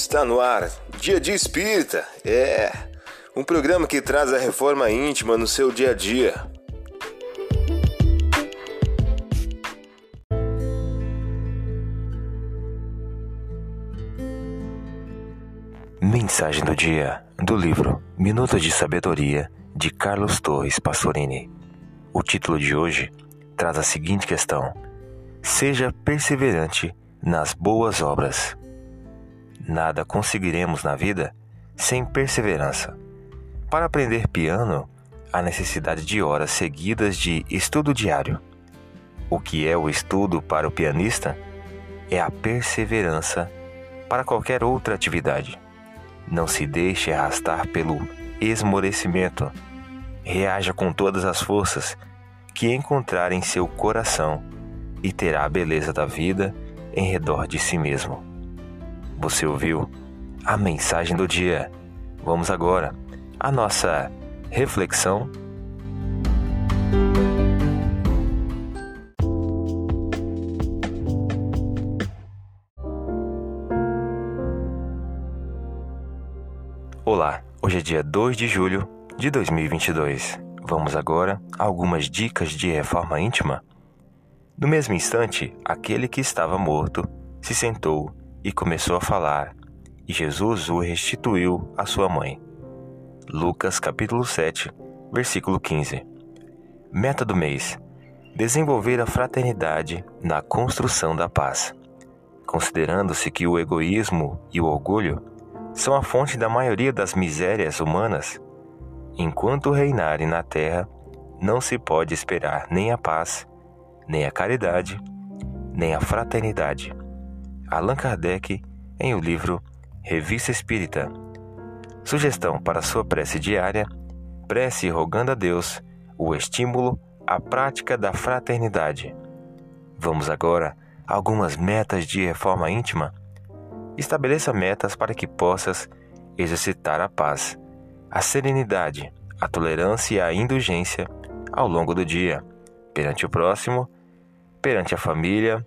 Está no ar, Dia de Espírita. É um programa que traz a reforma íntima no seu dia a dia. Mensagem do dia do livro Minutos de Sabedoria de Carlos Torres Pastorini. O título de hoje traz a seguinte questão: Seja perseverante nas boas obras. Nada conseguiremos na vida sem perseverança. Para aprender piano, há necessidade de horas seguidas de estudo diário. O que é o estudo para o pianista é a perseverança para qualquer outra atividade. Não se deixe arrastar pelo esmorecimento. Reaja com todas as forças que encontrar em seu coração e terá a beleza da vida em redor de si mesmo. Você ouviu a mensagem do dia? Vamos agora à nossa reflexão. Olá, hoje é dia 2 de julho de 2022. Vamos agora a algumas dicas de reforma íntima no mesmo instante, aquele que estava morto se sentou e começou a falar, e Jesus o restituiu à sua mãe. Lucas capítulo 7, versículo 15. Meta do mês: desenvolver a fraternidade na construção da paz. Considerando-se que o egoísmo e o orgulho são a fonte da maioria das misérias humanas, enquanto reinarem na terra, não se pode esperar nem a paz nem a caridade, nem a fraternidade. Allan Kardec, em o livro Revista Espírita. Sugestão para sua prece diária: prece rogando a Deus o estímulo à prática da fraternidade. Vamos agora a algumas metas de reforma íntima. Estabeleça metas para que possas exercitar a paz, a serenidade, a tolerância e a indulgência ao longo do dia, perante o próximo perante a família